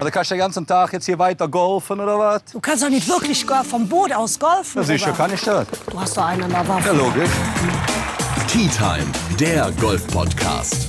Also kannst du den ganzen Tag jetzt hier weiter golfen oder was? Du kannst doch nicht wirklich vom Boot aus golfen. Ja, sicher kann ich das. Du hast doch einen an der Waffe. Ja, logisch. Tea Time, der Golf-Podcast.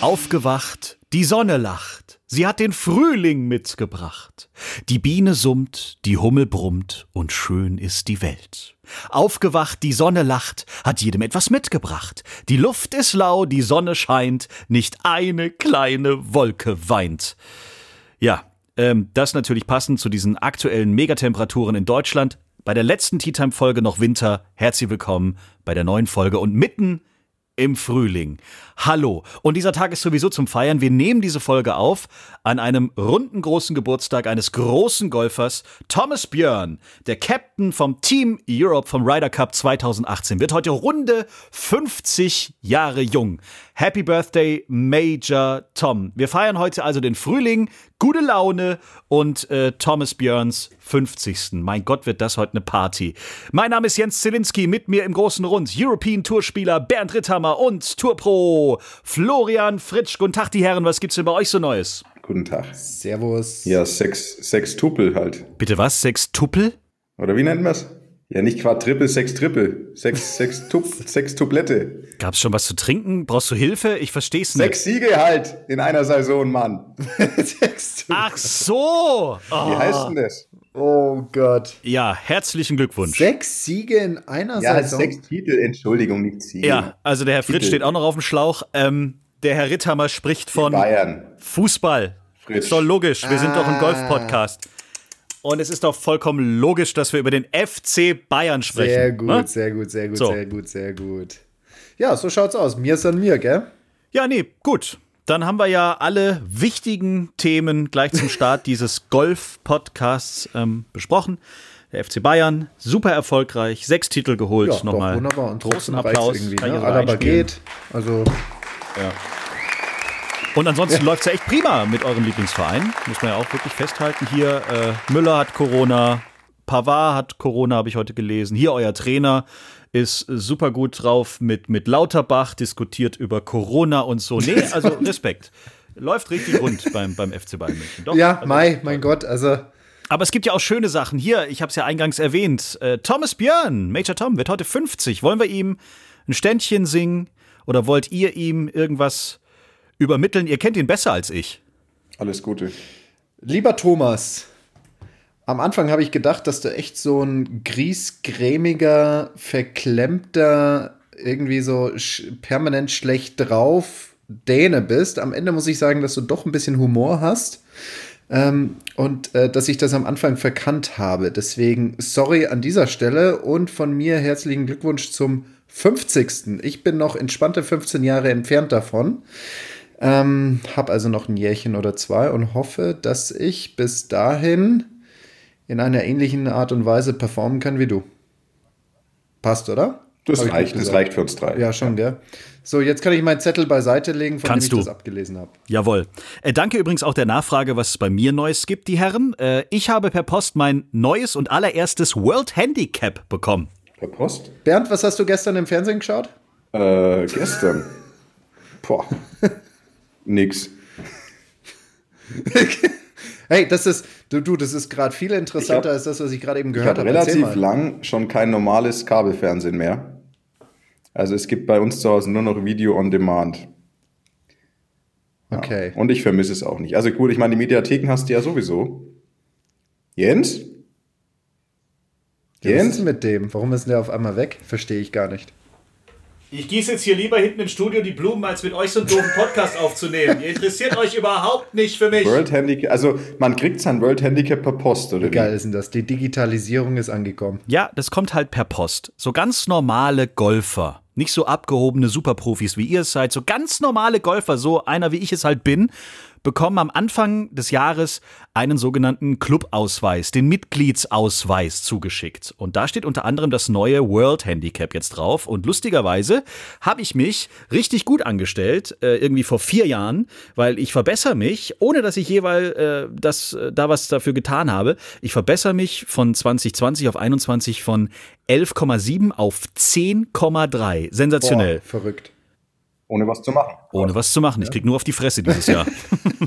Aufgewacht, die Sonne lacht, sie hat den Frühling mitgebracht. Die Biene summt, die Hummel brummt und schön ist die Welt. Aufgewacht, die Sonne lacht, hat jedem etwas mitgebracht. Die Luft ist lau, die Sonne scheint, nicht eine kleine Wolke weint. Ja, ähm, das natürlich passend zu diesen aktuellen Megatemperaturen in Deutschland. Bei der letzten Tea Time Folge noch Winter. Herzlich willkommen bei der neuen Folge und mitten im Frühling. Hallo. Und dieser Tag ist sowieso zum Feiern. Wir nehmen diese Folge auf an einem runden großen Geburtstag eines großen Golfers. Thomas Björn, der Captain vom Team Europe vom Ryder Cup 2018, wird heute runde 50 Jahre jung. Happy Birthday, Major Tom. Wir feiern heute also den Frühling, gute Laune und äh, Thomas Björns 50. Mein Gott, wird das heute eine Party. Mein Name ist Jens Zielinski, mit mir im großen Rund European Tourspieler Bernd Ritthammer und Tourpro Florian Fritsch. Guten Tag, die Herren, was gibt's denn bei euch so Neues? Guten Tag. Servus. Ja, Sex, Sextupel halt. Bitte was? Sechs Tuppel? Oder wie nennt man's? Ja, nicht Quadrippel, Sechs Trippel. Sechs, sechs, Tup, sechs Tuplette. Gab's schon was zu trinken? Brauchst du Hilfe? Ich versteh's nicht. Sechs Siege halt in einer Saison, Mann. Ach so! Wie Oh. heißt denn das? Oh Gott. Ja, herzlichen Glückwunsch. Sechs Siege in einer Ja, Saison. sechs Titel, Entschuldigung, nicht Siege. Ja, also der Herr Titel. steht auch noch auf dem Schlauch. Ähm, der Herr Ritthammer spricht von Bayern. Fußball. Fritsch. Ist doch logisch. Wir sind doch ein Ah. Golf-Podcast. Und es ist doch vollkommen logisch, dass wir über den FC Bayern sprechen. Sehr gut, ne? sehr gut, sehr gut, So. sehr gut, sehr gut. Ja, so schaut's aus. Mir ist an mir, gell? Ja, nee, gut. Dann haben wir ja alle wichtigen Themen gleich zum Start dieses Golf-Podcasts ähm, besprochen. Der FC Bayern, super erfolgreich, sechs Titel geholt. Ja, Nochmal doch, wunderbar. Und großen Applaus. irgendwie. Ne? Alaba geht. Also, Und ansonsten läuft's ja echt prima mit eurem Lieblingsverein. Muss man ja auch wirklich festhalten. Hier, äh, Müller hat Corona, Pavard hat Corona, habe ich heute gelesen. Hier, euer Trainer ist super gut drauf mit, mit Lauterbach, diskutiert über Corona und so. Nee, also Respekt. Läuft richtig rund beim, beim FC Bayern München. Doch, ja, also, Mai, mein Gott, also. Aber es gibt ja auch schöne Sachen. Hier, ich habe es ja eingangs erwähnt. Äh, Thomas Björn, Major Tom, wird heute 50. Wollen wir ihm ein Ständchen singen? Oder wollt ihr ihm irgendwas übermitteln? Ihr kennt ihn besser als ich. Alles Gute. Lieber Thomas, am Anfang habe ich gedacht, dass du echt so ein griesgrämiger, verklemmter, irgendwie so sch permanent schlecht drauf Däne bist. Am Ende muss ich sagen, dass du doch ein bisschen Humor hast. Ähm, und äh, dass ich das am Anfang verkannt habe. Deswegen sorry an dieser Stelle und von mir herzlichen Glückwunsch zum 50. Ich bin noch entspannte 15 Jahre entfernt davon. Ähm, hab also noch ein Jährchen oder zwei und hoffe, dass ich bis dahin in einer ähnlichen Art und Weise performen kann wie du. Passt, oder? Das Hab reicht, das reicht für uns drei. Ja, schon, gell? So, jetzt kann ich meinen Zettel beiseite legen, von Kannst dem ich du. das abgelesen habe. Jawohl. Äh, danke übrigens auch der Nachfrage, was es bei mir Neues gibt, die Herren. Äh, ich habe per Post mein neues und allererstes World Handicap bekommen. Per Post? Bernd, was hast du gestern im Fernsehen geschaut? Äh, gestern. Boah. Nix. Hey, das ist, du, du das ist gerade viel interessanter Ich hab- als das, was ich gerade eben Ich gehört habe habe. Erzähl relativ lang schon kein normales Kabelfernsehen mehr. Also es gibt bei uns zu Hause nur noch Video on Demand. Okay. Und ich vermisse es auch nicht. Also gut, ich meine, die Mediatheken hast du ja sowieso. Jens? Ja, was ist Jens? mit dem? Warum ist der auf einmal weg? Verstehe ich gar nicht. Ich gieße jetzt hier lieber hinten im Studio die Blumen, als mit euch so einen doofen Podcast aufzunehmen. Ihr interessiert euch überhaupt nicht für mich. World Handicap, also man kriegt sein World Handicap per Post, oder Geil wie? ist denn das? Die Digitalisierung ist angekommen. Ja, das kommt halt per Post. So ganz normale Golfer. Nicht so abgehobene Superprofis, wie ihr es seid. So ganz normale Golfer, so einer wie ich es halt bin, bekommen am Anfang des Jahres einen sogenannten Clubausweis, den Mitgliedsausweis zugeschickt. Und da steht unter anderem das neue World Handicap jetzt drauf. Und lustigerweise habe ich mich richtig gut angestellt, äh, irgendwie vor vier Jahren, weil ich verbessere mich, ohne dass ich jeweils äh, das, äh, da was dafür getan habe. Ich verbessere mich von 2020 auf 21 von 11,7 auf 10,3. Sensationell. Boah, verrückt. Ohne was zu machen. Ohne was zu machen. Ich krieg nur auf die Fresse dieses Jahr.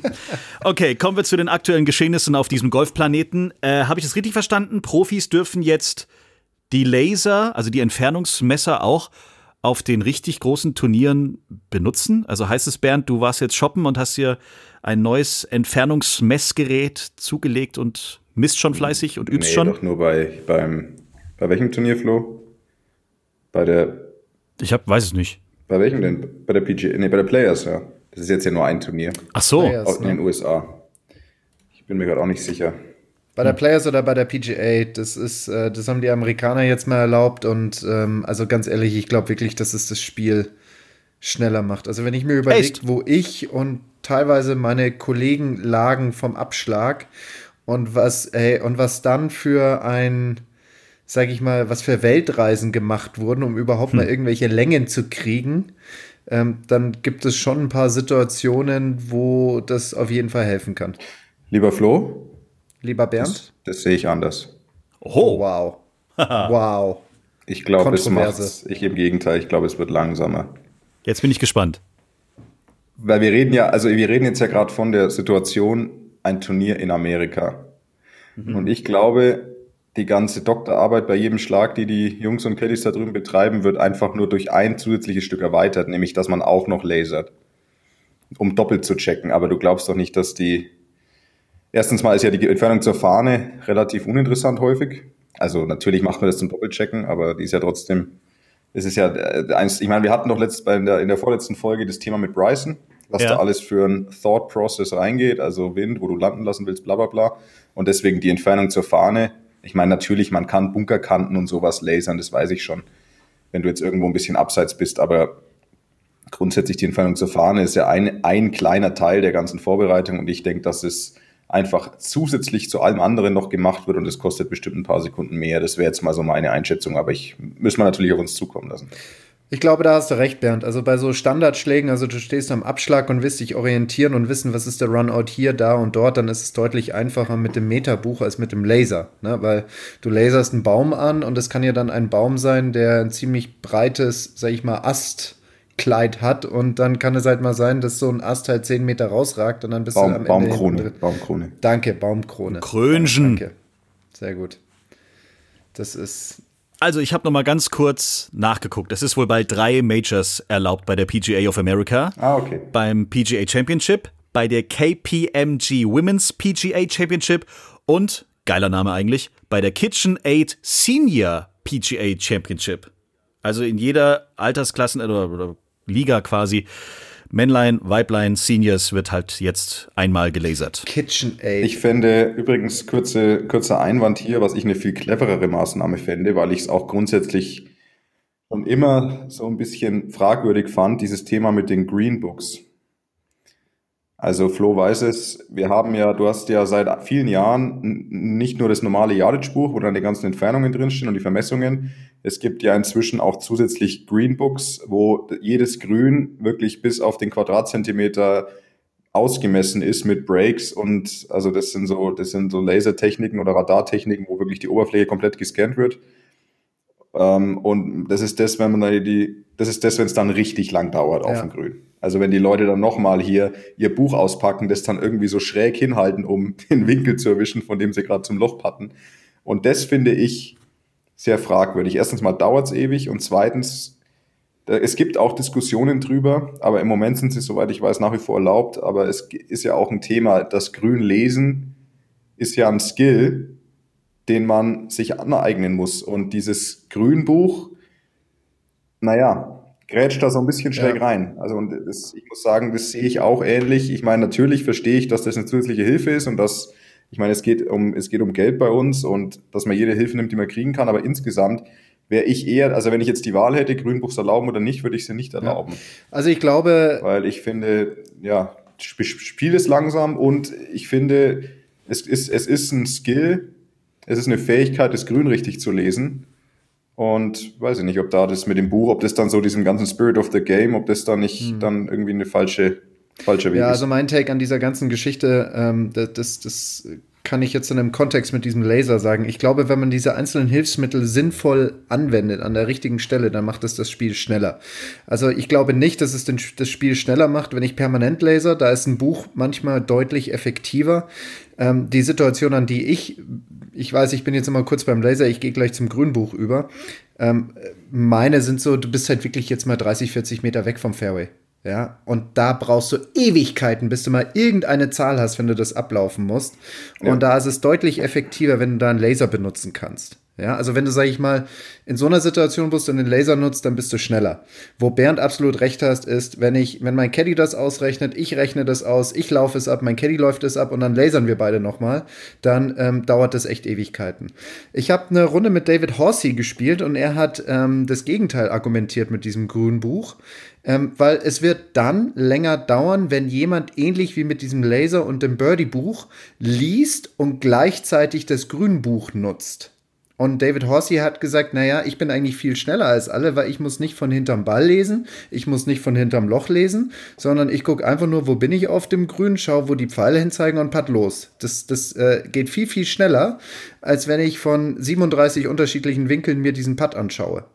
okay, kommen wir zu den aktuellen Geschehnissen auf diesem Golfplaneten. Äh, Habe ich es richtig verstanden? Profis dürfen jetzt die Laser, also die Entfernungsmesser auch auf den richtig großen Turnieren benutzen? Also heißt es, Bernd, du warst jetzt shoppen und hast dir ein neues Entfernungsmessgerät zugelegt und misst schon fleißig und übst nee, schon? doch nur bei, beim, bei welchem Turnier, Flo? Bei der, Ich hab, weiß es nicht. Bei welchem denn? Bei der PGA, nee, bei der Players, ja. Das ist jetzt ja nur ein Turnier. Ach so. Players. Auch in den USA. Ich bin mir gerade auch nicht sicher. Bei der Players oder bei der PGA, das ist, äh, das haben die Amerikaner jetzt mal erlaubt und ähm, also ganz ehrlich, ich glaube wirklich, dass es das Spiel schneller macht. Also wenn ich mir überlege, wo ich und teilweise meine Kollegen lagen vom Abschlag und was, ey, und was dann für ein, sag ich mal, was für Weltreisen gemacht wurden, um überhaupt mal irgendwelche Längen zu kriegen, ähm, dann gibt es schon ein paar Situationen, wo das auf jeden Fall helfen kann. Lieber Flo, Lieber Bernd? das sehe ich anders. Oh, Wow. wow. Ich glaube, es macht's. Ich im Gegenteil, ich glaube, es wird langsamer. jetzt bin ich gespannt. Weil wir reden ja, also wir reden jetzt ja gerade von der Situation, ein Turnier in Amerika. Und ich glaube, die ganze Doktorarbeit bei jedem Schlag, die die Jungs und Caddies da drüben betreiben, wird einfach nur durch ein zusätzliches Stück erweitert, nämlich dass man auch noch lasert, um doppelt zu checken. Aber du glaubst doch nicht, dass die Erstens mal ist ja die Entfernung zur Fahne relativ uninteressant häufig. Also natürlich macht man das zum Doppelchecken, aber die ist ja trotzdem, es ist ja äh, eins, ich meine, wir hatten doch letzt, bei in, der, in der vorletzten Folge das Thema mit Bryson, was Ja. da alles für ein Thought Process reingeht, also Wind, wo du landen lassen willst, bla bla bla. Und deswegen die Entfernung zur Fahne. Ich meine, natürlich, man kann Bunkerkanten und sowas lasern, das weiß ich schon, wenn du jetzt irgendwo ein bisschen abseits bist, aber grundsätzlich die Entfernung zur Fahne ist ja ein, ein kleiner Teil der ganzen Vorbereitung und ich denke, dass es einfach zusätzlich zu allem anderen noch gemacht wird und es kostet bestimmt ein paar Sekunden mehr. Das wäre jetzt mal so meine Einschätzung, aber ich müssen wir natürlich auf uns zukommen lassen. Ich glaube, da hast du recht, Bernd. Also bei so Standardschlägen, also du stehst am Abschlag und willst dich orientieren und wissen, was ist der Runout hier, da und dort, dann ist es deutlich einfacher mit dem Meterbuch als mit dem Laser. Ne? Weil du laserst einen Baum an und es kann ja dann ein Baum sein, der ein ziemlich breites, sag ich mal, Astkleid hat und dann kann es halt mal sein, dass so ein Ast halt 10 Meter rausragt und dann bist du am Baum, Ende Baumkrone. Baumkrone. Danke, Baumkrone. Krönchen. Danke. Sehr gut. Das ist Also, ich habe noch mal ganz kurz nachgeguckt. Es ist wohl bald drei Majors erlaubt bei der PGA of America. Ah, okay. Beim PGA Championship, bei der KPMG Women's PGA Championship und, geiler Name eigentlich, bei der KitchenAid Senior PGA Championship. Also in jeder Altersklasse oder, oder Liga quasi. Männlein, Weiblein, Seniors wird halt jetzt einmal gelasert. KitchenAid. Ich fände übrigens kurze, kurzer Einwand hier, was ich eine viel cleverere Maßnahme fände, weil ich es auch grundsätzlich schon immer so ein bisschen fragwürdig fand, dieses Thema mit den Green Books. Also Flo weiß es, wir haben ja, du hast ja seit vielen Jahren nicht nur das normale Yardage-Buch, wo dann die ganzen Entfernungen drinstehen und die Vermessungen. Es gibt ja inzwischen auch zusätzlich Green Books, wo jedes Grün wirklich bis auf den Quadratzentimeter ausgemessen ist mit Breaks und also das sind so, das sind so Lasertechniken oder Radartechniken, wo wirklich die Oberfläche komplett gescannt wird. Ähm, und das ist das, wenn man die, das ist das, wenn es dann richtig lang dauert auf Ja. dem Grün. Also wenn die Leute dann nochmal hier ihr Buch auspacken, das dann irgendwie so schräg hinhalten, um den Winkel zu erwischen, von dem sie gerade zum Loch patten. Und das finde ich sehr fragwürdig. Erstens mal dauert es ewig und zweitens, es gibt auch Diskussionen drüber, aber im Moment sind sie, soweit ich weiß, nach wie vor erlaubt. Aber es ist ja auch ein Thema, das Grün lesen ist ja ein Skill, den man sich aneignen muss. Und dieses Grünbuch, naja, grätscht da so ein bisschen schräg Ja. rein. Also und das, ich muss sagen, das sehe ich auch ähnlich. Ich meine, natürlich verstehe ich, dass das eine zusätzliche Hilfe ist und dass, ich meine, es geht um, es geht um Geld bei uns und dass man jede Hilfe nimmt, die man kriegen kann, aber insgesamt wäre ich eher, also wenn ich jetzt die Wahl hätte, Grünbuchs erlauben oder nicht, würde ich sie nicht erlauben. Also ich glaube, Weil ich finde, ja, Spiel ist langsam und ich finde, es ist, es ist ein Skill, es ist eine Fähigkeit, das Grün richtig zu lesen. Und weiß ich nicht, ob da das mit dem Buch, ob das dann so diesem ganzen Spirit of the Game, ob das dann nicht hm. dann irgendwie eine falsche, falsche Weg ja, ist. Ja, also mein Take an dieser ganzen Geschichte, ähm, das, das, das kann ich jetzt in einem Kontext mit diesem Laser sagen. Ich glaube, wenn man diese einzelnen Hilfsmittel sinnvoll anwendet an der richtigen Stelle, dann macht es das Spiel schneller. Also ich glaube nicht, dass es den, das Spiel schneller macht, wenn ich permanent laser. Da ist ein Buch manchmal deutlich effektiver. Ähm, die Situation, an die ich, ich weiß, ich bin jetzt immer kurz beim Laser, ich gehe gleich zum Grünbuch über. Ähm, meine sind so, du bist halt wirklich jetzt mal 30, 40 Meter weg vom Fairway. Ja, und da brauchst du Ewigkeiten, bis du mal irgendeine Zahl hast, wenn du das ablaufen musst. Ja. Und da ist es deutlich effektiver, wenn du da einen Laser benutzen kannst. Ja, also wenn du, sag ich mal, in so einer Situation bist und den Laser nutzt, dann bist du schneller. Wo Bernd absolut recht hast, ist, wenn ich, wenn mein Caddy das ausrechnet, ich rechne das aus, ich laufe es ab, mein Caddy läuft es ab und dann lasern wir beide nochmal, dann ähm, dauert das echt Ewigkeiten. Ich habe eine Runde mit David Horsey gespielt und er hat ähm, das Gegenteil argumentiert mit diesem grünen Buch. Ähm, weil es wird dann länger dauern, wenn jemand ähnlich wie mit diesem Laser und dem Birdie-Buch liest und gleichzeitig das Grünbuch nutzt. Und David Horsey hat gesagt, naja, ich bin eigentlich viel schneller als alle, weil ich muss nicht von hinterm Ball lesen, ich muss nicht von hinterm Loch lesen, sondern ich gucke einfach nur, wo bin ich auf dem Grün, schaue, wo die Pfeile hinzeigen und patt los. Das, das äh, geht viel, viel schneller, als wenn ich von 37 unterschiedlichen Winkeln mir diesen Putt anschaue.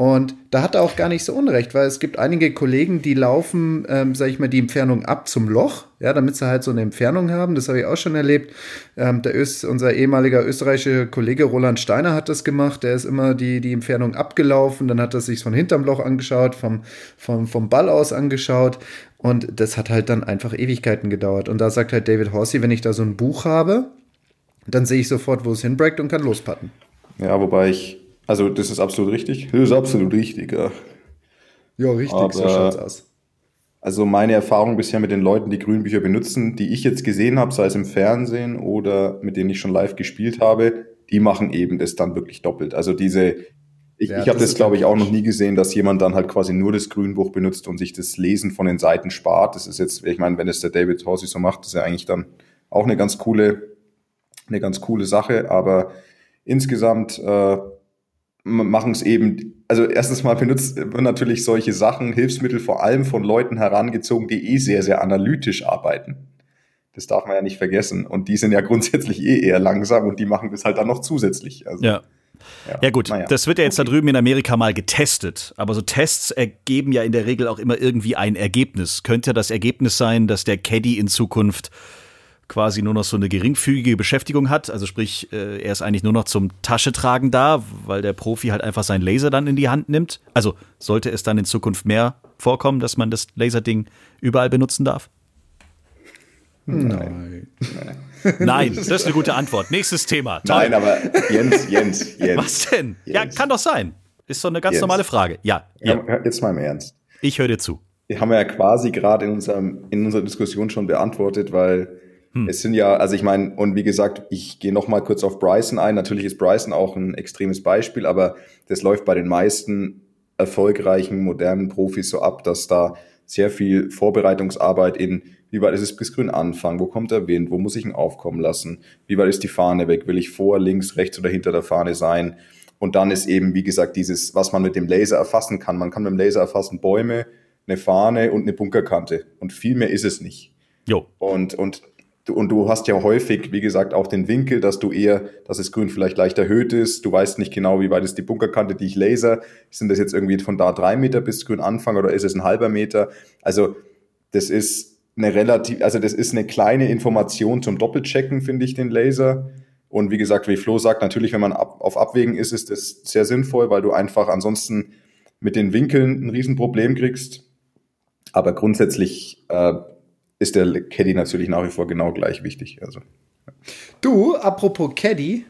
Und da hat er auch gar nicht so unrecht, weil es gibt einige Kollegen, die laufen, ähm, sag ich mal, die Entfernung ab zum Loch, ja, damit sie halt so eine Entfernung haben. Das habe ich auch schon erlebt. Ähm, der Öst, unser ehemaliger österreichischer Kollege Roland Steiner hat das gemacht. Der ist immer die, die Entfernung abgelaufen, dann hat er sich von hinterm Loch angeschaut, vom, vom, vom Ball aus angeschaut. Und das hat halt dann einfach Ewigkeiten gedauert. Und da sagt halt David Horsey, wenn ich da so ein Buch habe, dann sehe ich sofort, wo es hinbreakt und kann lospatten. Ja, wobei ich also, das ist absolut richtig. Das ist absolut richtig, ja. Ja, richtig, Aber, so schaut's aus. Also meine Erfahrung bisher mit den Leuten, die Grünbücher benutzen, die ich jetzt gesehen habe, sei es im Fernsehen oder mit denen ich schon live gespielt habe, die machen eben das dann wirklich doppelt. Also diese, ich, ja, ich habe das, das glaube ich, auch noch nie gesehen, dass jemand dann halt quasi nur das Grünbuch benutzt und sich das Lesen von den Seiten spart. Das ist jetzt, ich meine, wenn es der David Horsey so macht, ist ja eigentlich dann auch eine ganz coole, eine ganz coole Sache. Aber insgesamt äh, machen es eben, also erstens mal benutzt man natürlich solche Sachen, Hilfsmittel vor allem von Leuten herangezogen, die eh sehr, sehr analytisch arbeiten. Das darf man ja nicht vergessen. Und die sind ja grundsätzlich eh eher langsam und die machen das halt dann noch zusätzlich. Also, ja. Ja, ja gut, ja. das wird ja jetzt okay. da drüben in Amerika mal getestet. Aber so Tests ergeben ja in der Regel auch immer irgendwie ein Ergebnis. Könnte das Ergebnis sein, dass der Caddy in Zukunft quasi nur noch so eine geringfügige Beschäftigung hat. Also sprich, äh, er ist eigentlich nur noch zum Taschetragen da, weil der Profi halt einfach seinen Laser dann in die Hand nimmt. Also sollte es dann in Zukunft mehr vorkommen, dass man das Laserding überall benutzen darf? Nein. Nein, das ist eine gute Antwort. Nächstes Thema. Toll. Nein, aber Jens, Jens, Jens. Was denn? Jens. Ja, kann doch sein. Ist doch eine ganz Jens. normale Frage. Ja, ja. Jetzt mal im Ernst. Ich höre dir zu. Die haben wir ja quasi gerade in, unserem, in unserer Diskussion schon beantwortet, weil hm. Es sind ja, also ich meine, und wie gesagt, ich gehe noch mal kurz auf Bryson ein. Natürlich ist Bryson auch ein extremes Beispiel, aber das läuft bei den meisten erfolgreichen modernen Profis so ab, dass da sehr viel Vorbereitungsarbeit in, wie weit ist es bis grün anfangen, wo kommt der Wind, wo muss ich ihn aufkommen lassen, wie weit ist die Fahne weg, will ich vor, links, rechts oder hinter der Fahne sein. Und dann ist eben, wie gesagt, dieses, was man mit dem Laser erfassen kann. Man kann mit dem Laser erfassen Bäume, eine Fahne und eine Bunkerkante. Und viel mehr ist es nicht. Jo. Und, und und du hast ja häufig, wie gesagt, auch den Winkel, dass du eher, dass das Grün vielleicht leicht erhöht ist. Du weißt nicht genau, wie weit ist die Bunkerkante, die ich laser. Sind das jetzt irgendwie von da drei Meter bis Grün Anfang oder ist es ein halber Meter? Also, das ist eine relativ, also das ist eine kleine Information zum Doppelchecken, finde ich, den Laser. Und wie gesagt, wie Flo sagt, natürlich, wenn man ab, auf Abwägen ist, ist das sehr sinnvoll, weil du einfach ansonsten mit den Winkeln ein Riesenproblem kriegst. Aber grundsätzlich äh, ist der Caddy natürlich nach wie vor genau gleich wichtig. Also. Du, apropos Caddy,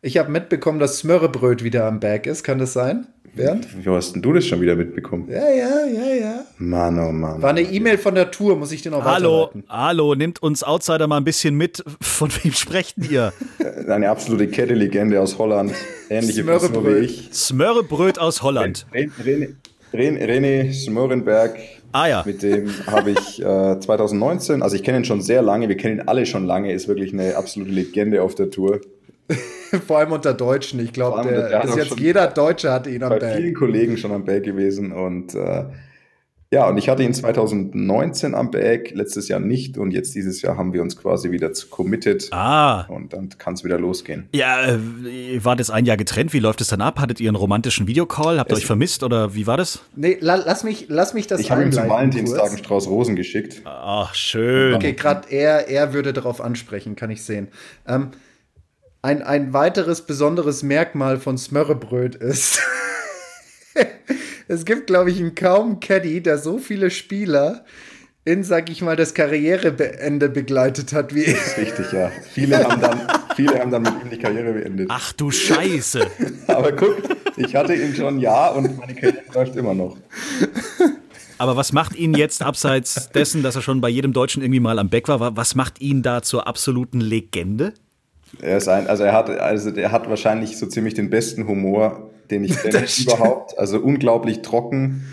ich habe mitbekommen, dass Smörrebröt wieder am Berg ist. Kann das sein, Bernd? Wie hast denn du das schon wieder mitbekommen? Ja, ja, ja, ja. Mann, oh Mann. War eine E-Mail von der Tour, muss ich dir noch Hallo, hallo, nimmt uns Outsider mal ein bisschen mit. Von wem sprecht ihr? Eine absolute Caddy-Legende aus Holland. Ähnliche Smörrebröt. wie ich. Smörrebröt aus Holland. René, Ren René Smörenberg, Ah ja. mit dem habe ich äh, 2019, also ich kenne ihn schon sehr lange, wir kennen ihn alle schon lange, ist wirklich eine absolute Legende auf der Tour. Vor allem unter Deutschen. Ich glaube, hat bis jetzt jeder Deutsche hatte ihn am Bei Berg. vielen Kollegen schon am Berg gewesen und äh, ja, und ich hatte ihn 2019 am Berg, letztes Jahr nicht und jetzt dieses Jahr haben wir uns quasi wieder zu committed Ah. und dann kann es wieder losgehen. Ja, äh, wart jetzt ein Jahr getrennt. Wie läuft es dann ab? Hattet ihr einen romantischen Videocall? Habt ihr Es- euch vermisst oder wie war das? Nee, la, lass, mich, lass mich das Ich habe ihm zum Valentinstag einen. Strauß Rosen geschickt. Ach, schön. Okay, gerade er, er würde darauf ansprechen, kann ich sehen. Ähm, ein, ein weiteres besonderes Merkmal von Smörrebröt ist, es gibt, glaube ich, einen kaum Caddy, der so viele Spieler in, sag ich mal, das Karriereende begleitet hat wie Das ist richtig, ja. Viele haben dann, viele haben dann mit ihm die Karriere beendet. Ach du Scheiße. Aber guck, ich hatte ihn schon ein Jahr und meine Karriere läuft immer noch. Aber was macht ihn jetzt, abseits dessen, dass er schon bei jedem Deutschen irgendwie mal am Beck war, wa- was macht ihn da zur absoluten Legende? Er ist ein, also er hat, also der hat wahrscheinlich so ziemlich den besten Humor, den ich kenne überhaupt. Also unglaublich trocken,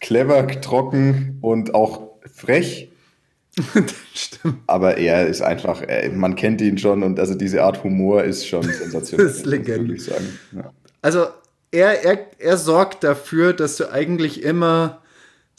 clever, trocken und auch frech. Stimmt. Aber er ist einfach, er, man kennt ihn schon und also diese Art Humor ist schon sensationell. Das ist Legende. Ja. Also, er, er, er sorgt dafür, dass du eigentlich immer,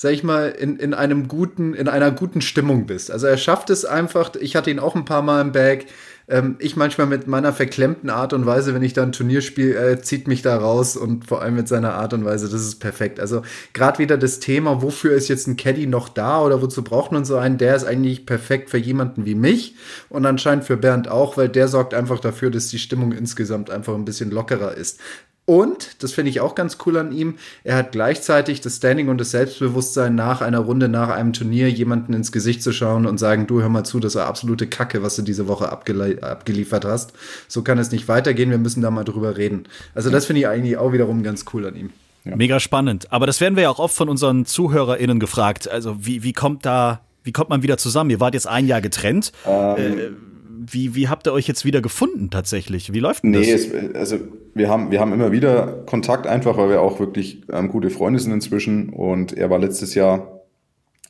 sag ich mal, in, in einem guten, in einer guten Stimmung bist. Also er schafft es einfach, ich hatte ihn auch ein paar Mal im Bag. Ähm, ich manchmal mit meiner verklemmten Art und Weise, wenn ich da ein Turnier spiele, er zieht mich da raus und vor allem mit seiner Art und Weise, das ist perfekt. Also gerade wieder das Thema, wofür ist jetzt ein Caddy noch da oder wozu braucht man so einen, der ist eigentlich perfekt für jemanden wie mich und anscheinend für Bernd auch, weil der sorgt einfach dafür, dass die Stimmung insgesamt einfach ein bisschen lockerer ist. Und, das finde ich auch ganz cool an ihm, er hat gleichzeitig das Standing und das Selbstbewusstsein, nach einer Runde, nach einem Turnier jemanden ins Gesicht zu schauen und sagen, du hör mal zu, das war absolute Kacke, was du diese Woche abgeliefert hast. So kann es nicht weitergehen, wir müssen da mal drüber reden. Also das finde ich eigentlich auch wiederum ganz cool an ihm. Mega spannend. Aber das werden wir ja auch oft von unseren ZuhörerInnen gefragt. Also, wie, wie kommt da, wie kommt man wieder zusammen? Ihr wart jetzt ein Jahr getrennt. Äh, wie, wie habt ihr euch jetzt wieder gefunden tatsächlich? Wie läuft denn Nee, das? es, also wir haben, wir haben immer wieder Kontakt einfach, weil wir auch wirklich ähm, gute Freunde sind inzwischen. Und er war letztes Jahr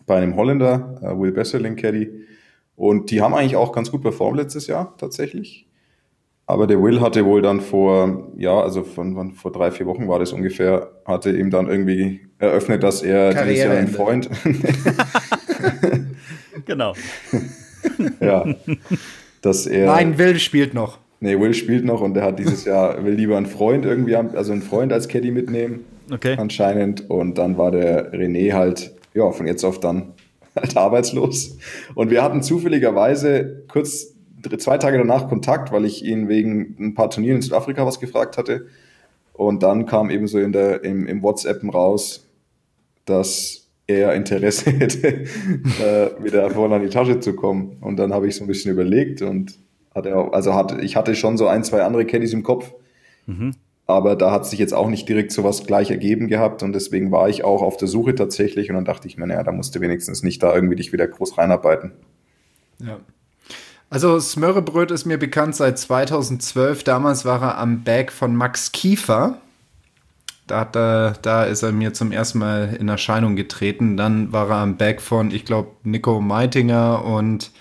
bei einem Holländer, äh, Will Besserling Caddy. Und die haben eigentlich auch ganz gut performt letztes Jahr tatsächlich. Aber der Will hatte wohl dann vor, ja, also von, von vor drei, vier Wochen war das ungefähr, hatte ihm dann irgendwie eröffnet, dass er dieses Jahr einen. Freund, Genau. ja, dass er. Nein, Will spielt noch. Nee, Will spielt noch und der hat dieses Jahr, will lieber einen Freund irgendwie, haben- also einen Freund als Caddy mitnehmen, Okay. anscheinend. Und dann war der René halt, ja, von jetzt auf dann halt arbeitslos. Und wir hatten zufälligerweise kurz zwei Tage danach Kontakt, weil ich ihn wegen ein paar Turnieren in Südafrika was gefragt hatte. Und dann kam eben so in der, im, im WhatsAppen raus, dass er Interesse hätte, äh, wieder vorne an die Tasche zu kommen. Und dann habe ich so ein bisschen überlegt und hatte auch, also hatte, ich hatte schon so ein, zwei andere Caddies im Kopf. Aber da hat sich jetzt auch nicht direkt sowas gleich ergeben gehabt und deswegen war ich auch auf der Suche tatsächlich und dann dachte ich mir, naja, da musst du wenigstens nicht da irgendwie dich wieder groß reinarbeiten. Ja. Also Smörrebröt ist mir bekannt seit 2012. Damals war er am Bag von Max Kiefer. Da, er, da ist er mir zum ersten Mal in Erscheinung getreten. Dann war er am Bag von, ich glaube, Nico Meitinger und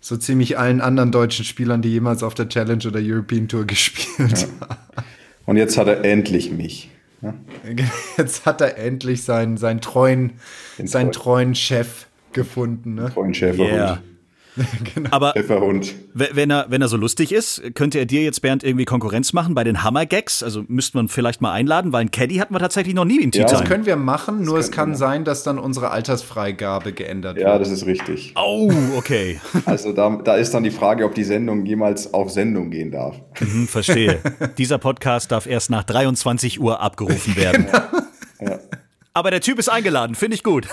so ziemlich allen anderen deutschen Spielern, die jemals auf der Challenge oder European Tour gespielt haben. Und jetzt hat er endlich mich. Ja? Jetzt hat er endlich seinen, seinen, treuen, Den seinen treuen- treuen Chef gefunden. Ne? Freund Schäferhund. Yeah. Aber Schäferhund. w- wenn er, wenn er so lustig ist, könnte er dir jetzt, Bernd, irgendwie Konkurrenz machen bei den Hammer-Gags? Also müsste man vielleicht mal einladen, weil ein Caddy hatten wir tatsächlich noch nie im Tea Ja. Time. Das können wir machen, nur es kann sein, dass dann unsere Altersfreigabe geändert Ja, wird. das ist richtig. Oh, okay. Also da, da ist dann die Frage, ob die Sendung jemals auf Sendung gehen darf. Hm, verstehe. Dieser Podcast darf erst nach 23 Uhr abgerufen werden. Aber der Typ ist eingeladen, finde ich gut.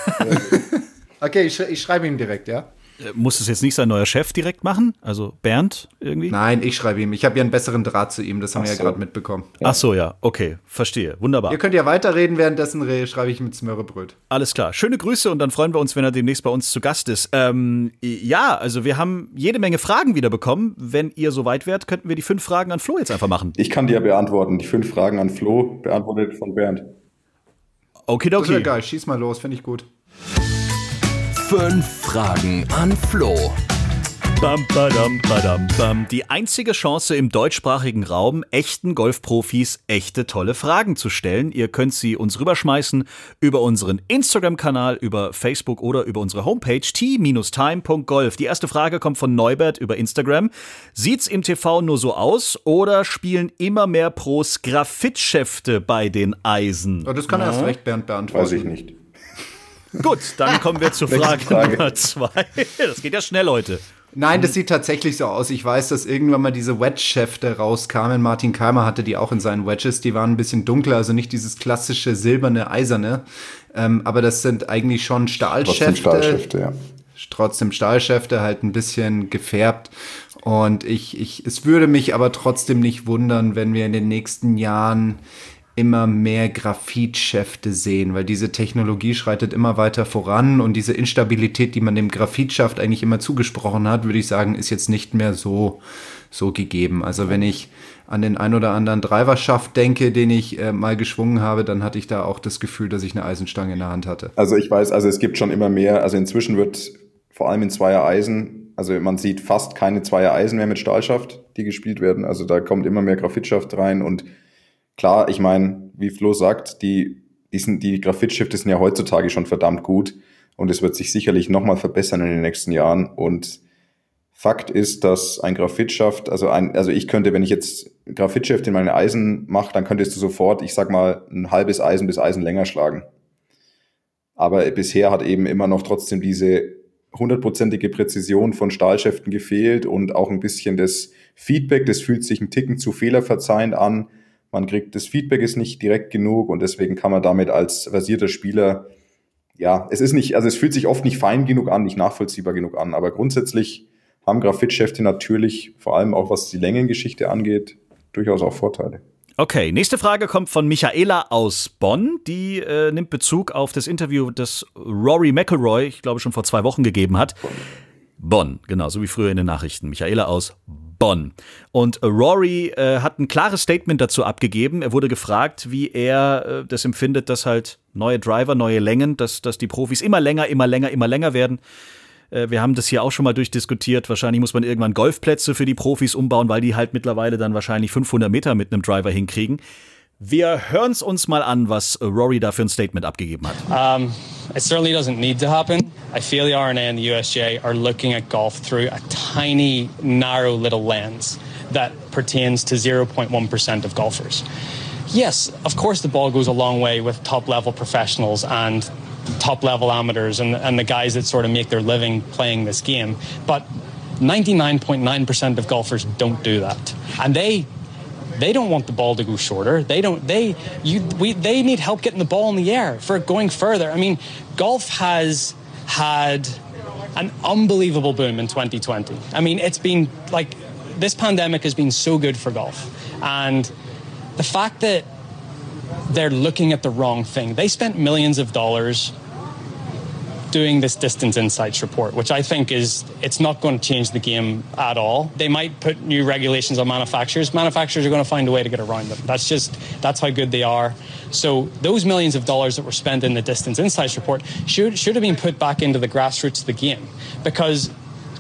Okay, ich, ich schreibe ihm direkt, ja? Äh, Muss es jetzt nicht sein neuer Chef direkt machen? Also Bernd irgendwie? Nein, ich schreibe ihm. Ich habe ja einen besseren Draht zu ihm, das haben wir ja so. gerade mitbekommen. Ach so, ja. Okay, verstehe. Wunderbar. Ihr könnt ja weiterreden, währenddessen re- schreibe ich mit Smörrebröt. Alles klar. Schöne Grüße und dann freuen wir uns, wenn er demnächst bei uns zu Gast ist. Ähm, ja, also wir haben jede Menge Fragen wieder bekommen. Wenn ihr soweit wärt, könnten wir die fünf Fragen an Flo jetzt einfach machen. Ich kann dir beantworten. Die fünf Fragen an Flo beantwortet von Bernd. Das wäre geil, schieß mal los, finde ich gut. Fünf Fragen an Flo. Bam, badam, badam, bam. Die einzige Chance im deutschsprachigen Raum, echten Golfprofis echte tolle Fragen zu stellen. Ihr könnt sie uns rüberschmeißen über unseren Instagram-Kanal, über Facebook oder über unsere Homepage t-time.golf. Die erste Frage kommt von Neubert über Instagram. Sieht's im TV nur so aus oder spielen immer mehr Pros Graphitschäfte bei den Eisen? Oh, das kann erst recht Bernd beantworten. Weiß ich nicht. Gut, dann kommen wir zur Frage, Frage. Nummer zwei. Das geht ja schnell heute. Nein, das sieht tatsächlich so aus. Ich weiß, dass irgendwann mal diese Wedge-Schäfte rauskamen. Martin Keimer hatte die auch in seinen Wedges. Die waren ein bisschen dunkler, also nicht dieses klassische silberne, eiserne. Ähm, aber das sind eigentlich schon Trotzdem Stahlschäfte. Stahlschäfte, ja. Trotzdem Stahlschäfte, halt ein bisschen gefärbt. Und ich, ich, es würde mich aber trotzdem nicht wundern, wenn wir in den nächsten Jahren immer mehr Graphitschäfte sehen, weil diese Technologie schreitet immer weiter voran und diese Instabilität, die man dem Graphitschaft eigentlich immer zugesprochen hat, würde ich sagen, ist jetzt nicht mehr so, so gegeben. Also wenn ich an den ein oder anderen Driverschaft denke, den ich äh, mal geschwungen habe, dann hatte ich da auch das Gefühl, dass ich eine Eisenstange in der Hand hatte. Also ich weiß, also es gibt schon immer mehr, also inzwischen wird vor allem in Zweier Eisen, also man sieht fast keine Zweier Eisen mehr mit Stahlschaft, die gespielt werden. Also da kommt immer mehr Graphitschaft rein und klar, ich meine, wie Flo sagt, die, die, sind, die Graphitschifte sind ja heutzutage schon verdammt gut und es wird sich sicherlich nochmal verbessern in den nächsten Jahren und Fakt ist, dass ein Graphitschaft, also also ich könnte, wenn ich jetzt Graphitschaft in meine Eisen mache, dann könntest du sofort, ich sag mal, ein halbes Eisen bis Eisen länger schlagen. Aber bisher hat eben immer noch trotzdem diese hundertprozentige Präzision von Stahlschäften gefehlt und auch ein bisschen das Feedback, das fühlt sich ein Ticken zu fehlerverzeihend an. Man kriegt, das Feedback ist nicht direkt genug und deswegen kann man damit als versierter Spieler, ja, es ist nicht, also es fühlt sich oft nicht fein genug an, nicht nachvollziehbar genug an, aber grundsätzlich haben Graphitschäfte natürlich, vor allem auch was die Längengeschichte angeht, durchaus auch Vorteile. Okay, nächste Frage kommt von Michaela aus Bonn. Die äh, nimmt Bezug auf das Interview, das Rory McElroy, ich glaube, schon vor zwei Wochen gegeben hat. Bonn, genau, so wie früher in den Nachrichten. Michaela aus Bonn. Und äh, Rory äh, hat ein klares Statement dazu abgegeben. Er wurde gefragt, wie er äh, das empfindet, dass halt neue Driver, neue Längen, dass, dass die Profis immer länger, immer länger, immer länger werden. Äh, Wir haben das hier auch schon mal durchdiskutiert. Wahrscheinlich muss man irgendwann Golfplätze für die Profis umbauen, weil die halt mittlerweile dann wahrscheinlich 500 Meter mit einem Driver hinkriegen. Wir hören es uns mal an, was Rory da für ein Statement abgegeben hat. Um, it certainly doesn't need to happen. I feel the RNA and the USGA are looking at golf through a tiny, narrow little lens that pertains to 0.1% of golfers. Yes, of course, the ball goes a long way with top level professionals and top level amateurs and, and the guys that sort of make their living playing this game. But 99.9% of golfers don't do that. And they they don't want the ball to go shorter. They don't. They you we they need help getting the ball in the air for going further. I mean, golf has had an unbelievable boom in 2020. I mean, it's been like this pandemic has been so good for golf, and the fact that they're looking at the wrong thing. They spent millions of dollars doing this distance insights report, which I think is it's not going to change the game at all. They might put new regulations on manufacturers. Manufacturers are going to find a way to get around them. That's just that's how good they are. So those millions of dollars that were spent in the distance insights report should should have been put back into the grassroots of the game because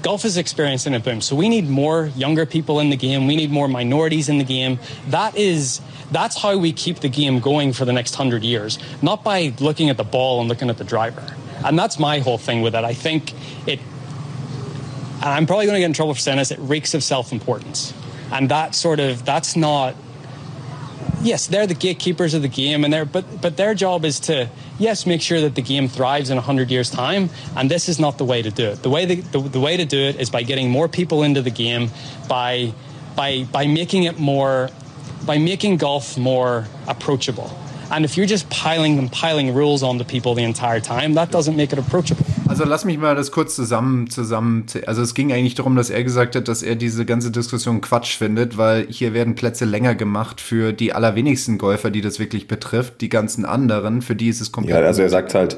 golf is experiencing a boom. So we need more younger people in the game. We need more minorities in the game. That is that's how we keep the game going for the next hundred years, not by looking at the ball and looking at the driver. And that's my whole thing with it. I think it, and I'm probably going to get in trouble for saying this, it reeks of self importance. And that sort of, that's not, yes, they're the gatekeepers of the game, and they're, but, but their job is to, yes, make sure that the game thrives in 100 years' time. And this is not the way to do it. The way, the, the, the way to do it is by getting more people into the game, by, by, by making it more, by making golf more approachable. And if you're just piling and piling rules on the people the entire time, that doesn't make it approachable. Also lass mich mal das kurz zusammen, zusammen. Also es ging eigentlich darum, dass er gesagt hat, dass er diese ganze Diskussion Quatsch findet, weil hier werden Plätze länger gemacht für die allerwenigsten Golfer, die das wirklich betrifft. Die ganzen anderen, für die ist es komplett. Ja, also er sagt halt,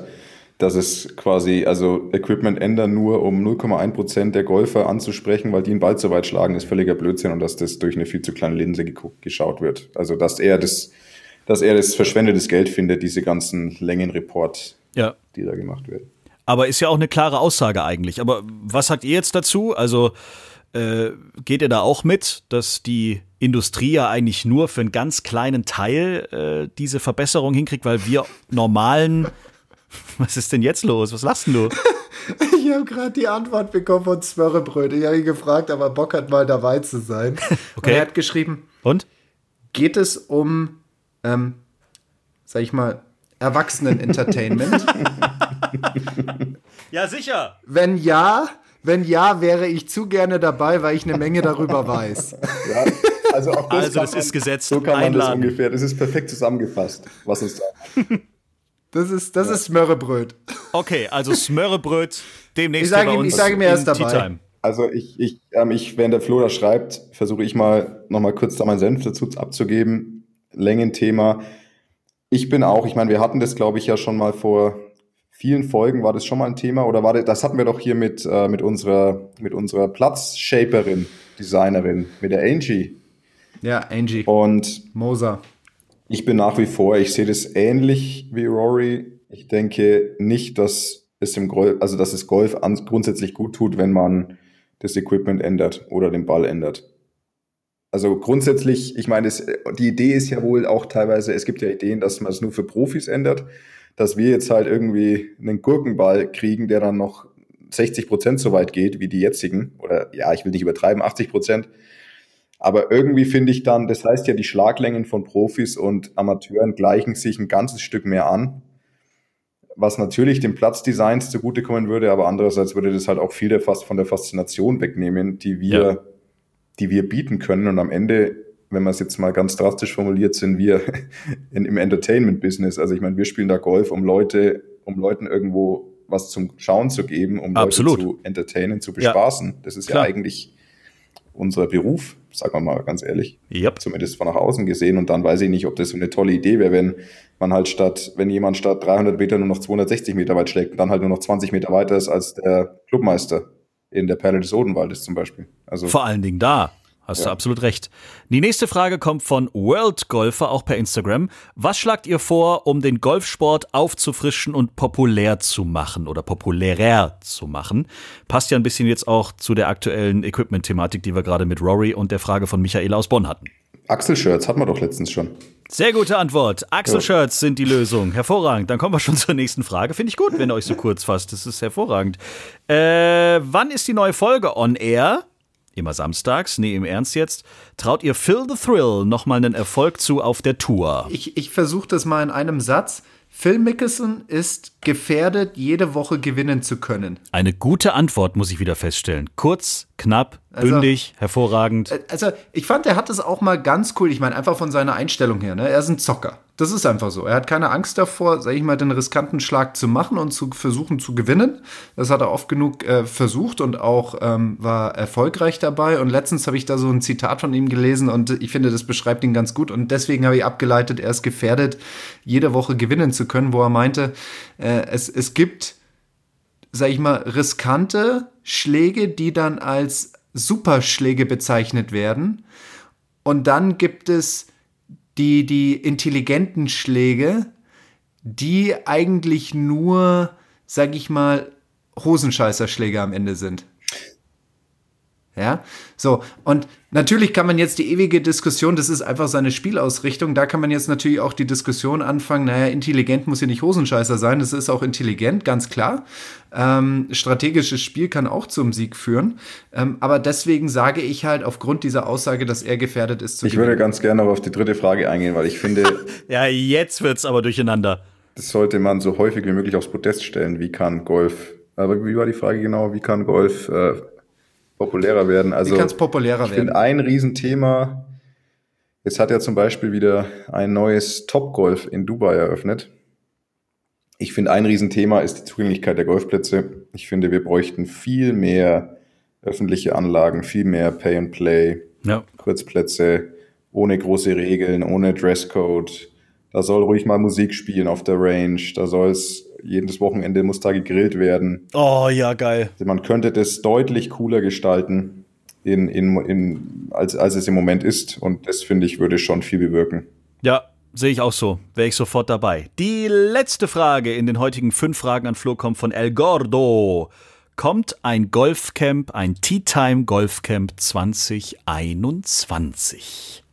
dass es quasi, also Equipment ändern nur, um 0,1 Prozent der Golfer anzusprechen, weil die einen Ball zu weit schlagen, ist völliger Blödsinn und dass das durch eine viel zu kleine Linse geschaut wird. Also dass er das dass er das verschwendetes Geld findet, diese ganzen Längenreport, Ja. die da gemacht werden. Aber ist ja auch eine klare Aussage eigentlich. Aber was sagt ihr jetzt dazu? Also äh, geht ihr da auch mit, dass die Industrie ja eigentlich nur für einen ganz kleinen Teil äh, diese Verbesserung hinkriegt, weil wir normalen. Was ist denn jetzt los? Was lachst denn du? Ich habe gerade die Antwort bekommen von Smörrebröt. Ich habe ihn gefragt, ob er Bock hat, mal dabei zu sein. Und Okay. er hat geschrieben, Und? geht es um, ähm, sag ich mal, Erwachsenen-Entertainment? Ja, sicher. wenn ja, wenn ja, wäre ich zu gerne dabei, weil ich eine Menge darüber weiß. Ja, also auch das, Also, das man, ist gesetzt. So kann man Einladen. das ungefähr. Das ist perfekt zusammengefasst, was uns da. Das ist, das ist Smörrebröt. Okay, also Smörrebröt demnächst Ich sage bei uns ich sage er ist in dabei. Tea Time. Also ich, ich, ähm, ich, während der Flo da schreibt, versuche ich mal nochmal kurz da meinen Senf dazu abzugeben. Längenthema. Ich bin auch, ich meine, wir hatten das, glaube ich, ja schon mal vor vielen Folgen, war das schon mal ein Thema oder war das, das hatten wir doch hier mit, äh, mit unserer, mit unserer Platzshaperin, Designerin, mit der Angie. Ja, Angie. Und Moser. ich bin nach wie vor, ich sehe das ähnlich wie Rory. Ich denke nicht, dass es im Golf, also dass es Golf grundsätzlich gut tut, wenn man das Equipment ändert oder den Ball ändert. Also grundsätzlich, ich meine, es, die Idee ist ja wohl auch teilweise, es gibt ja Ideen, dass man es nur für Profis ändert, dass wir jetzt halt irgendwie einen Gurkenball kriegen, der dann noch 60 Prozent so weit geht wie die jetzigen. Oder ja, ich will nicht übertreiben, 80 Prozent. Aber irgendwie finde ich dann, das heißt ja, die Schlaglängen von Profis und Amateuren gleichen sich ein ganzes Stück mehr an. Was natürlich dem Platzdesigns zugutekommen würde, aber andererseits würde das halt auch viel der fast von der Faszination wegnehmen, die wir, Ja. Die wir bieten können. Und am Ende, wenn man es jetzt mal ganz drastisch formuliert, sind wir in, im Entertainment-Business. Also ich meine, wir spielen da Golf, um Leute, um Leuten irgendwo was zum Schauen zu geben, um Absolut. Leute zu entertainen, zu Ja. bespaßen. Das ist Klar. ja eigentlich unser Beruf, sagen wir mal ganz ehrlich. Yep. Zumindest von nach außen gesehen. Und dann weiß ich nicht, ob das so eine tolle Idee wäre, wenn man halt statt, wenn jemand statt 300 Meter nur noch 260 Meter weit schlägt und dann halt nur noch 20 Meter weiter ist als der Clubmeister in der Perle des Odenwaldes zum Beispiel. Also Vor allen Dingen da. Hast du absolut recht. Die nächste Frage kommt von World Golfer, auch per Instagram. Was schlagt ihr vor, um den Golfsport aufzufrischen und populär zu machen oder populärer zu machen? Passt ja ein bisschen jetzt auch zu der aktuellen Equipment-Thematik, die wir gerade mit Rory und der Frage von Michaela aus Bonn hatten. Achselshirts hatten wir doch letztens schon. Sehr gute Antwort. Axel-Shirts sind die Lösung. Hervorragend. Dann kommen wir schon zur nächsten Frage. Finde ich gut, wenn ihr euch so kurz fasst. Das ist hervorragend. Äh, wann ist die neue Folge on air? Immer samstags. Nee, im Ernst jetzt. Traut ihr Phil the Thrill nochmal einen Erfolg zu auf der Tour? Ich, ich versuche das mal in einem Satz. Phil Mickelson ist gefährdet, jede Woche gewinnen zu können. Eine gute Antwort, muss ich wieder feststellen. Kurz, knapp, Also- bündig, hervorragend. Äh, Also, ich fand, er hat es auch mal ganz cool. Ich meine, einfach von seiner Einstellung her. Ne? Er ist ein Zocker. Das ist einfach so. Er hat keine Angst davor, sag ich mal, den riskanten Schlag zu machen und zu versuchen zu gewinnen. Das hat er oft genug äh, versucht und auch ähm, war erfolgreich dabei. Und letztens habe ich da so ein Zitat von ihm gelesen und ich finde, das beschreibt ihn ganz gut. Und deswegen habe ich abgeleitet, er ist gefährdet, jede Woche gewinnen zu können, wo er meinte, äh, es, es gibt sag ich mal, riskante Schläge, die dann als Superschläge bezeichnet werden. Und dann gibt es die, die intelligenten Schläge, die eigentlich nur, sag ich mal, Hosenscheißerschläge am Ende sind. Ja, so. Und natürlich kann man jetzt die ewige Diskussion, das ist einfach seine Spielausrichtung, da kann man jetzt natürlich auch die Diskussion anfangen, naja, intelligent muss ja nicht Hosenscheißer sein, das ist auch intelligent, ganz klar. Ähm, strategisches Spiel kann auch zum Sieg führen. Ähm, aber deswegen sage ich halt aufgrund dieser Aussage, dass er gefährdet ist zu Ich würde gewinnen. ganz gerne aber auf die dritte Frage eingehen, weil ich finde, Ja, jetzt wird's aber durcheinander. das sollte man so häufig wie möglich aufs Podest stellen. Wie kann Golf, aber wie war die Frage genau, wie kann Golf äh, populärer werden? Also Wie kann es populärer Ich werden? finde ein Riesenthema, es hat ja zum Beispiel wieder ein neues Topgolf in Dubai eröffnet. Ich finde ein Riesenthema ist die Zugänglichkeit der Golfplätze. Ich finde, wir bräuchten viel mehr öffentliche Anlagen, viel mehr Pay and Play, Ja. Kurzplätze, ohne große Regeln, ohne Dresscode. Da soll ruhig mal Musik spielen auf der Range. Da soll es jedes Wochenende muss da gegrillt werden. Oh, ja, geil. Man könnte das deutlich cooler gestalten, in, in, in, als, als es im Moment ist. Und das, finde ich, würde schon viel bewirken. Ja, sehe ich auch so. Wäre ich sofort dabei. Die letzte Frage in den heutigen fünf Fragen an Flo kommt von El Gordo. Kommt ein Golfcamp, ein Tea Time Golfcamp 2021?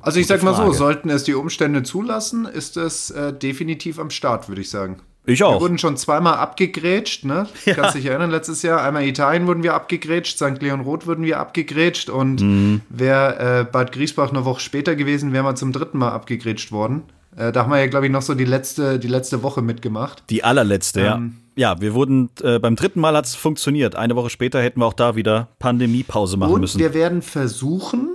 Also ich sag mal so, Frage. sollten es die Umstände zulassen, ist es äh, definitiv am Start, würde ich sagen. Ich Wir auch. wurden schon zweimal abgegrätscht, ne? Kannst dich erinnern, letztes Jahr. Einmal Italien wurden wir abgegrätscht, St. Leon Roth wurden wir abgegrätscht und Mhm. wäre äh, Bad Griesbach eine Woche später gewesen, wären wir zum dritten Mal abgegrätscht worden. Äh, da haben wir ja, glaube ich, noch so die letzte, die letzte Woche mitgemacht. Die allerletzte, Ähm. ja. Ja, wir wurden, äh, beim dritten Mal hat es funktioniert. Eine Woche später hätten wir auch da wieder Pandemiepause machen und müssen. wir werden versuchen,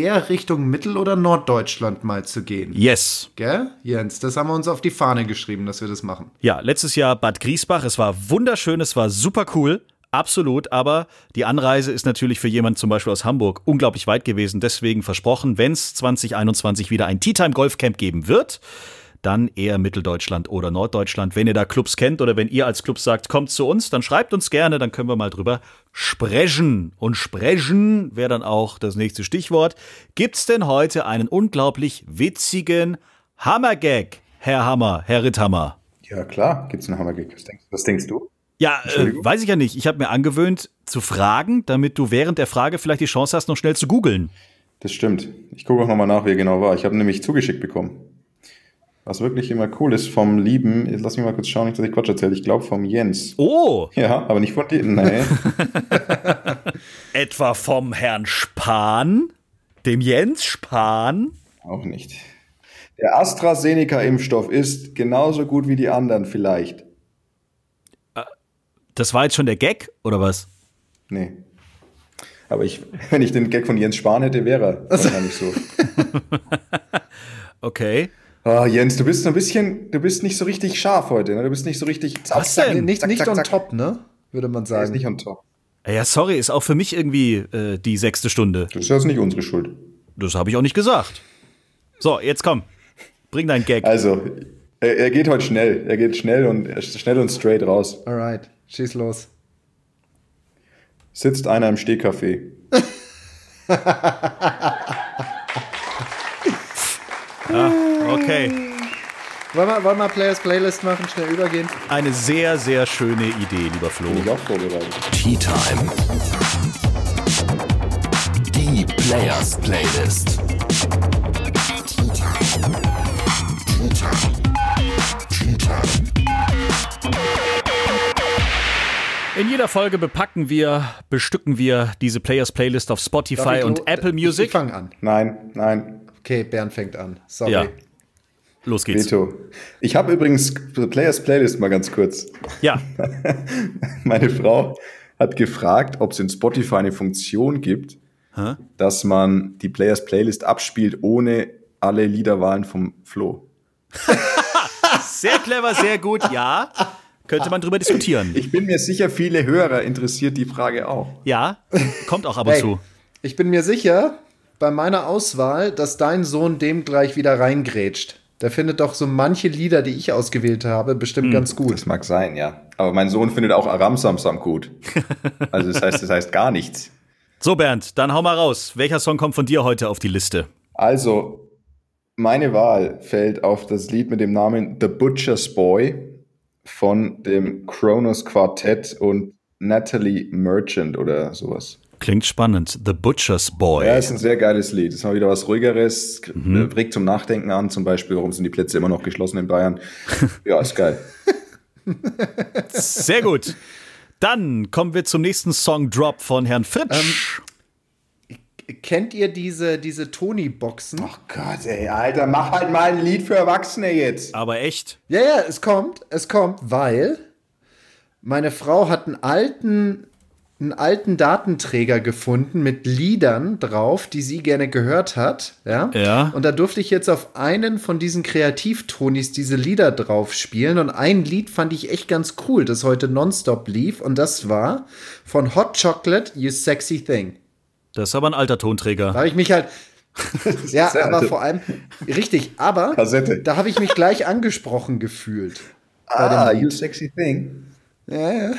eher Richtung Mittel- oder Norddeutschland mal zu gehen. Yes. Gell, Jens? Das haben wir uns auf die Fahne geschrieben, dass wir das machen. Ja, letztes Jahr Bad Griesbach. Es war wunderschön, es war super cool. Absolut, aber die Anreise ist natürlich für jemanden zum Beispiel aus Hamburg unglaublich weit gewesen. Deswegen versprochen, wenn es 2021 wieder ein Tea Time Golf Camp geben wird, dann eher Mitteldeutschland oder Norddeutschland. Wenn ihr da Clubs kennt oder wenn ihr als Club sagt, kommt zu uns, dann schreibt uns gerne, dann können wir mal drüber sprechen. Und sprechen wäre dann auch das nächste Stichwort. Gibt's denn heute einen unglaublich witzigen Hammergag, Herr Hammer, Herr Ritthammer? Ja, klar, gibt's einen Hammergig. Was denkst, was denkst du? Ja, äh, weiß ich ja nicht. Ich habe mir angewöhnt zu fragen, damit du während der Frage vielleicht die Chance hast, noch schnell zu googeln. Das stimmt. Ich gucke auch nochmal nach, wie er genau war. Ich habe nämlich zugeschickt bekommen. Was wirklich immer cool ist vom lieben, jetzt lass mich mal kurz schauen, nicht, dass ich Quatsch erzähle. Ich glaube vom Jens. Oh, Ja, aber nicht von dir. Nee. etwa vom Herrn Spahn, dem Jens Spahn. auch nicht. Der AstraZeneca-Impfstoff ist genauso gut wie die anderen vielleicht. Das war jetzt schon der Gag, oder was? Nee. Aber ich, wenn ich den Gag von Jens Spahn hätte, wäre er wahrscheinlich so. Okay. Ah, Jens, du bist so ein bisschen, du bist nicht so richtig scharf heute. Ne? Du bist nicht so richtig. Zack, Was zack, denn? Nicht, zack, nicht zack, on zack. top, ne? Würde man Er ist sagen. nicht on top. Ja, sorry, ist auch für mich irgendwie äh, die sechste Stunde. Das ist jetzt nicht unsere Schuld. Das habe ich auch nicht gesagt. So, jetzt komm. Bring dein Gag. Also, er, er geht heute schnell. Er geht schnell und er ist schnell und straight raus. Alright, schieß los. Sitzt einer im Stehcafé. Okay. Wollen wir, wollen wir Players Playlist machen, schnell übergehen? Eine sehr, sehr schöne Idee, lieber Flo. Bin ich auch vorbereitet. Tea Time. Die Players Playlist. In jeder Folge bepacken wir, bestücken wir diese Players Playlist auf Spotify ich und Apple Ich, ich Music. fang an. Nein, nein, Okay, Bernd fängt an. Sorry. Ja. Los geht's. Veto. Ich habe übrigens Players Playlist mal ganz kurz. Ja. Meine Frau hat gefragt, ob es in Spotify eine Funktion gibt, dass man die Players Playlist abspielt, ohne alle Liederwahlen vom Flo. Sehr clever, sehr gut, ja. Könnte man drüber diskutieren. Ich bin mir sicher, viele Hörer interessiert die Frage auch. Ja, kommt auch ab und Hey, zu. ich bin mir sicher, bei meiner Auswahl, dass dein Sohn dem gleich wieder reingrätscht. Der findet doch so manche Lieder, die ich ausgewählt habe, bestimmt ganz gut. Das mag sein, ja. Aber mein Sohn findet auch Aram Samsam gut. Also das heißt, das heißt gar nichts. So, Bernd, dann hau mal raus. Welcher Song kommt von dir heute auf die Liste? Also, meine Wahl fällt auf das Lied mit dem Namen The Butcher's Boy von dem Kronos Quartett und Natalie Merchant oder sowas. Klingt spannend. The Butcher's Boy. Ja, ist ein sehr geiles Lied. Ist mal wieder was ruhigeres, mhm. regt zum Nachdenken an, zum Beispiel, warum sind die Plätze immer noch geschlossen in Bayern. Ja, ist geil. Sehr gut. Dann kommen wir zum nächsten Song-Drop von Herrn Fritsch. Kennt ihr diese, diese Tony-Boxen? Ach Gott, ey, Alter, mach halt mal ein Lied für Erwachsene jetzt. Aber echt? Ja, ja, es kommt, es kommt, weil meine Frau hat einen alten, einen alten Datenträger gefunden mit Liedern drauf, die sie gerne gehört hat. Ja. Ja. Und da durfte ich jetzt auf einen von diesen Kreativtonis diese Lieder drauf spielen. Und ein Lied fand ich echt ganz cool, das heute nonstop lief. Und das war von Hot Chocolate, You Sexy Thing. Das ist aber ein alter Tonträger. Da habe ich mich halt. ja, Sehr aber alte- vor allem, richtig, aber Kassette. da habe ich mich gleich angesprochen gefühlt. Ah, you sexy thing. Ja, ja.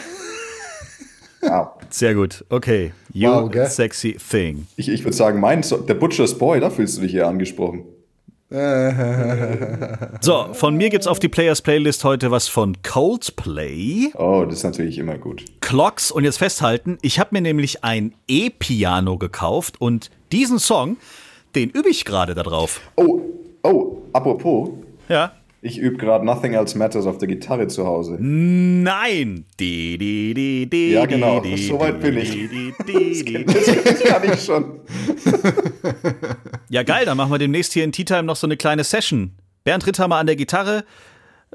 Wow. Sehr gut. Okay. You Wow, gell? sexy thing. Ich, ich würde sagen, mein so der Butcher's Boy, da fühlst du dich eher angesprochen. So, von mir gibt's auf die Players Playlist heute was von Coldplay, Oh, das ist natürlich immer gut. Clocks und jetzt festhalten, ich habe mir nämlich ein E-Piano gekauft und diesen Song, den übe ich gerade da drauf. Oh, oh, apropos, Ja. Ich übe gerade Nothing Else Matters auf der Gitarre zu Hause. Nein. Die, die, die, die, Ja, genau. die, die, So weit bin ich. die, die, die. Das kann ich schon. Ja, geil, dann machen wir demnächst hier in Tea Time noch so eine kleine Session. Bernd Ritthammer an der Gitarre,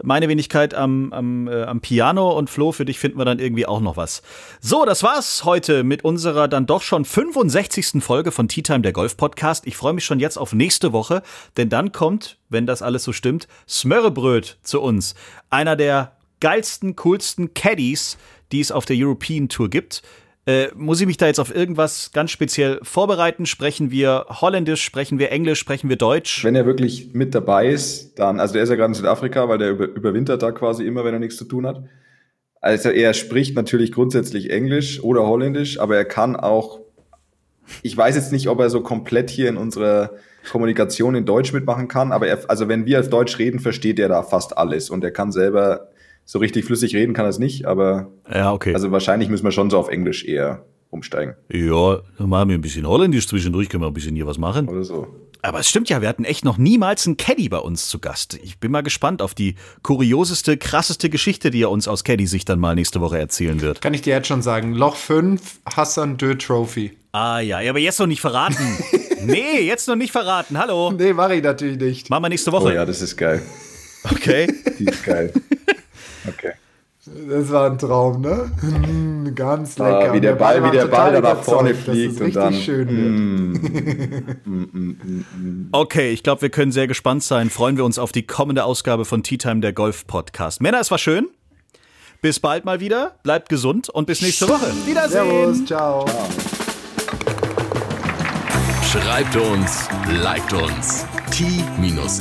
meine Wenigkeit am, am, äh, am Piano und Flo, für dich finden wir dann irgendwie auch noch was. So, das war's heute mit unserer dann doch schon 65. Folge von Tea Time, der Golf-Podcast. Ich freue mich schon jetzt auf nächste Woche, denn dann kommt, wenn das alles so stimmt, Smörrebröt zu uns. Einer der geilsten, coolsten Caddies, die es auf der European Tour gibt. Äh, muss ich mich da jetzt auf irgendwas ganz speziell vorbereiten? Sprechen wir Holländisch, sprechen wir Englisch, sprechen wir Deutsch? Wenn er wirklich mit dabei ist, dann, also der ist ja gerade in Südafrika, weil der über, überwintert da quasi immer, wenn er nichts zu tun hat. Also er spricht natürlich grundsätzlich Englisch oder Holländisch, aber er kann auch, ich weiß jetzt nicht, ob er so komplett hier in unserer Kommunikation in Deutsch mitmachen kann, aber er, also wenn wir auf Deutsch reden, versteht er da fast alles und er kann selber so richtig flüssig reden, kann er es nicht, aber Ja, okay. also wahrscheinlich müssen wir schon so auf Englisch eher umsteigen ja, dann machen wir ein bisschen Holländisch zwischendurch, können wir ein bisschen hier was machen. oder so. Aber es stimmt ja, wir hatten echt noch niemals einen Caddy bei uns zu Gast. Ich bin mal gespannt auf die kurioseste, krasseste Geschichte, die er uns aus Caddy-Sicht dann mal nächste Woche erzählen wird. Kann ich dir jetzt schon sagen. Loch 5, Hassan Dö Trophy. Ah ja, aber jetzt noch nicht verraten. nee, jetzt noch nicht verraten. Hallo. Nee, mache ich natürlich nicht. Machen wir nächste Oh Woche. ja, das ist geil. Okay. Die ist geil. Okay. Das war ein Traum, ne? Mm, Ganz lecker. Ah, wie der Ball- wie der Ball da nach vorne fliegt und richtig dann- Mm. schön wird. Okay, ich glaube, wir können sehr gespannt sein. Freuen wir uns auf die kommende Ausgabe von Tea Time, der Golf-Podcast. Männer, es war schön. Bis bald mal wieder. Bleibt gesund und bis nächste Woche. Wiedersehen. Servus, ciao. Schreibt uns, liked uns. t-time.golf